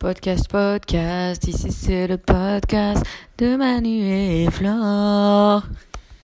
Podcast, podcast, ici c'est le podcast de Manu et Flore.